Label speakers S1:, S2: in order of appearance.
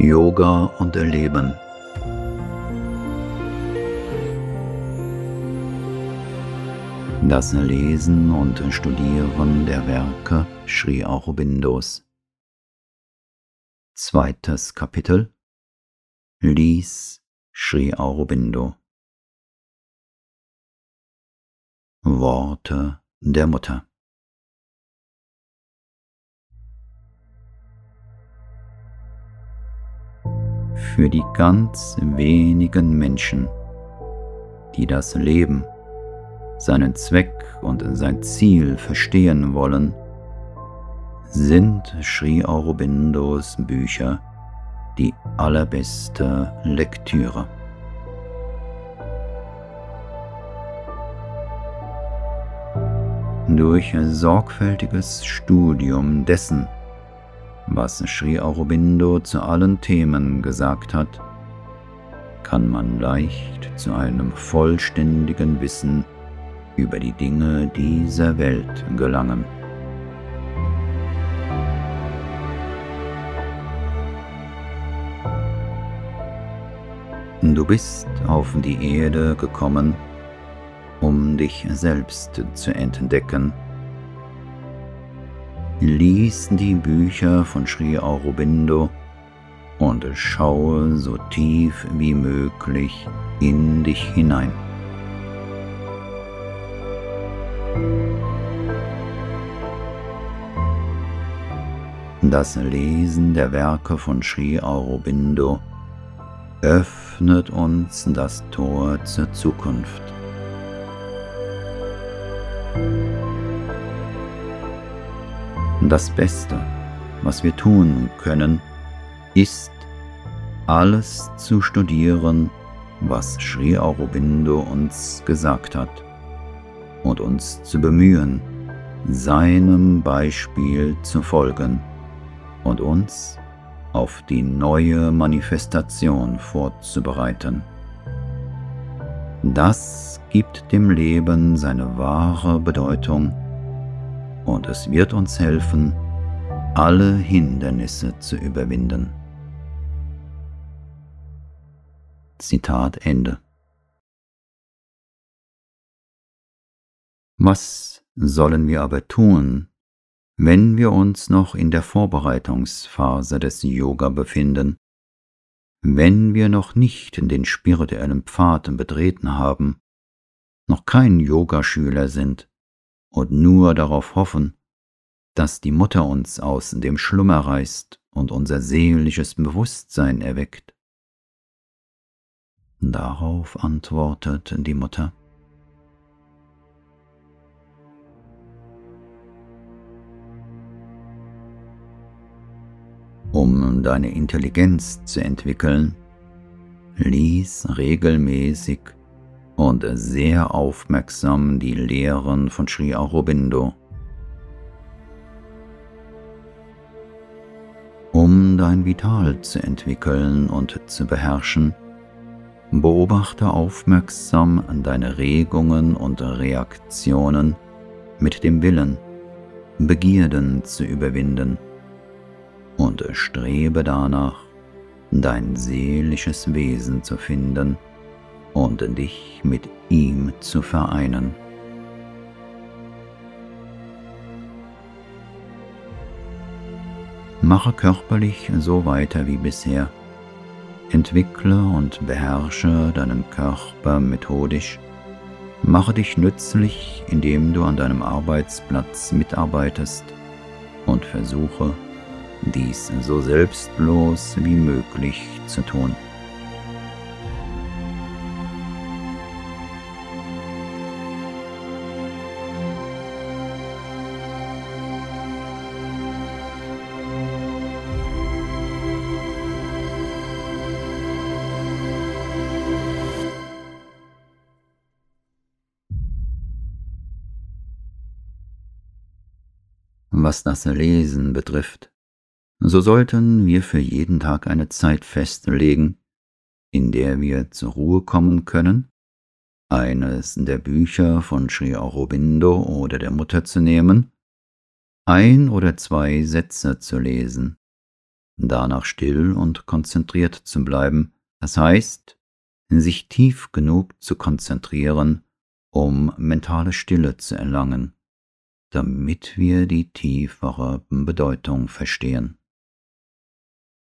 S1: Yoga und Erleben. Das Lesen und Studieren der Werke Sri Aurobindos. Zweites Kapitel Lies Sri Aurobindo Worte der Mutter Für die ganz wenigen Menschen, die das Leben, seinen Zweck und sein Ziel verstehen wollen, sind Sri Aurobindos Bücher die allerbeste Lektüre. Durch sorgfältiges Studium dessen, was Sri Aurobindo zu allen Themen gesagt hat, kann man leicht zu einem vollständigen Wissen über die Dinge dieser Welt gelangen. Du bist auf die Erde gekommen, um dich selbst zu entdecken. Lies die Bücher von Sri Aurobindo und schaue so tief wie möglich in dich hinein. Das Lesen der Werke von Sri Aurobindo öffnet uns das Tor zur Zukunft. Das Beste, was wir tun können, ist, alles zu studieren, was Sri Aurobindo uns gesagt hat, und uns zu bemühen, seinem Beispiel zu folgen und uns auf die neue Manifestation vorzubereiten. Das gibt dem Leben seine wahre Bedeutung und es wird uns helfen, alle Hindernisse zu überwinden. Zitat Ende. Was sollen wir aber tun, wenn wir uns noch in der Vorbereitungsphase des Yoga befinden, wenn wir noch nicht den spirituellen Pfaden betreten haben, noch kein Yogaschüler sind und nur darauf hoffen, dass die Mutter uns aus dem Schlummer reißt und unser seelisches Bewusstsein erweckt. Darauf antwortet die Mutter, Um deine Intelligenz zu entwickeln, lies regelmäßig und sehr aufmerksam die Lehren von Sri Aurobindo. Um dein Vital zu entwickeln und zu beherrschen, beobachte aufmerksam deine Regungen und Reaktionen mit dem Willen, Begierden zu überwinden und strebe danach, dein seelisches Wesen zu finden und dich mit ihm zu vereinen. Mache körperlich so weiter wie bisher. Entwickle und beherrsche deinen Körper methodisch. Mache dich nützlich, indem du an deinem Arbeitsplatz mitarbeitest und versuche, dies so selbstlos wie möglich zu tun. Was das Lesen betrifft, so sollten wir für jeden Tag eine Zeit festlegen, in der wir zur Ruhe kommen können, eines der Bücher von Sri Aurobindo oder der Mutter zu nehmen, ein oder zwei Sätze zu lesen, danach still und konzentriert zu bleiben, das heißt, sich tief genug zu konzentrieren, um mentale Stille zu erlangen, damit wir die tiefere Bedeutung verstehen.